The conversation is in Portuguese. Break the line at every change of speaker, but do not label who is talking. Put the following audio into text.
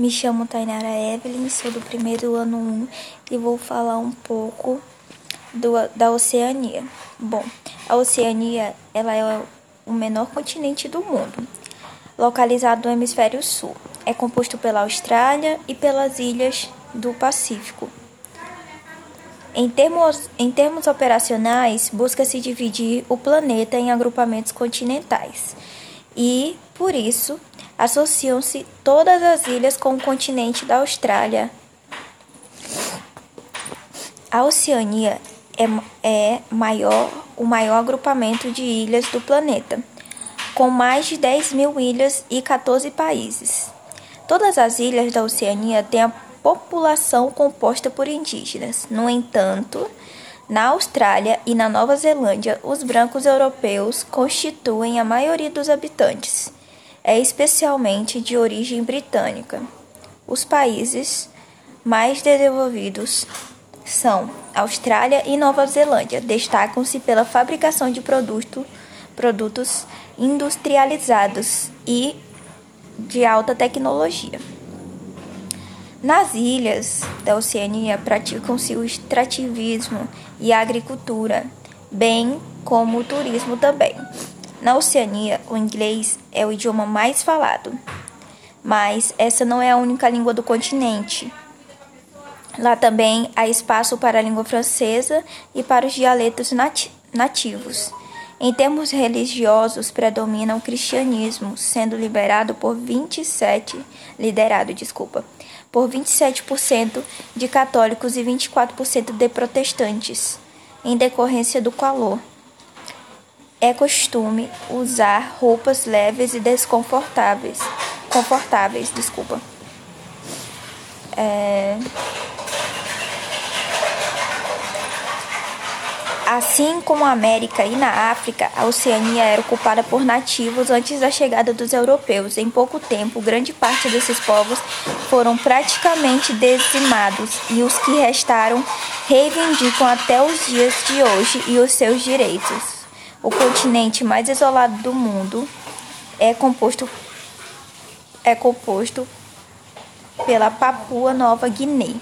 Me chamo Tainara Evelyn, sou do primeiro ano 1 e vou falar um pouco do, da Oceania. Bom, a Oceania ela é o menor continente do mundo, localizado no hemisfério sul. É composto pela Austrália e pelas ilhas do Pacífico. Em termos, em termos operacionais, busca-se dividir o planeta em agrupamentos continentais e, por isso, associam-se todas as ilhas com o continente da Austrália. A Oceania é, é maior, o maior agrupamento de ilhas do planeta, com mais de 10 mil ilhas e 14 países. Todas as ilhas da Oceania têm a população composta por indígenas. No entanto, na Austrália e na Nova Zelândia, os brancos europeus constituem a maioria dos habitantes é especialmente de origem britânica. Os países mais desenvolvidos são Austrália e Nova Zelândia. Destacam-se pela fabricação de produto, produtos industrializados e de alta tecnologia. Nas ilhas da Oceania praticam-se o extrativismo e a agricultura, bem como o turismo também. Na Oceania, o inglês é o idioma mais falado, mas essa não é a única língua do continente. Lá também há espaço para a língua francesa e para os dialetos nati nativos. Em termos religiosos, predomina o cristianismo, sendo liberado por 27, liderado, desculpa, por 27% de católicos e 24% de protestantes, em decorrência do calor. É costume usar roupas leves e desconfortáveis. Confortáveis, desculpa. É... Assim como a América e na África, a Oceania era ocupada por nativos antes da chegada dos europeus. Em pouco tempo, grande parte desses povos foram praticamente dizimados e os que restaram reivindicam até os dias de hoje e os seus direitos. O continente mais isolado do mundo é composto é composto pela Papua Nova Guiné.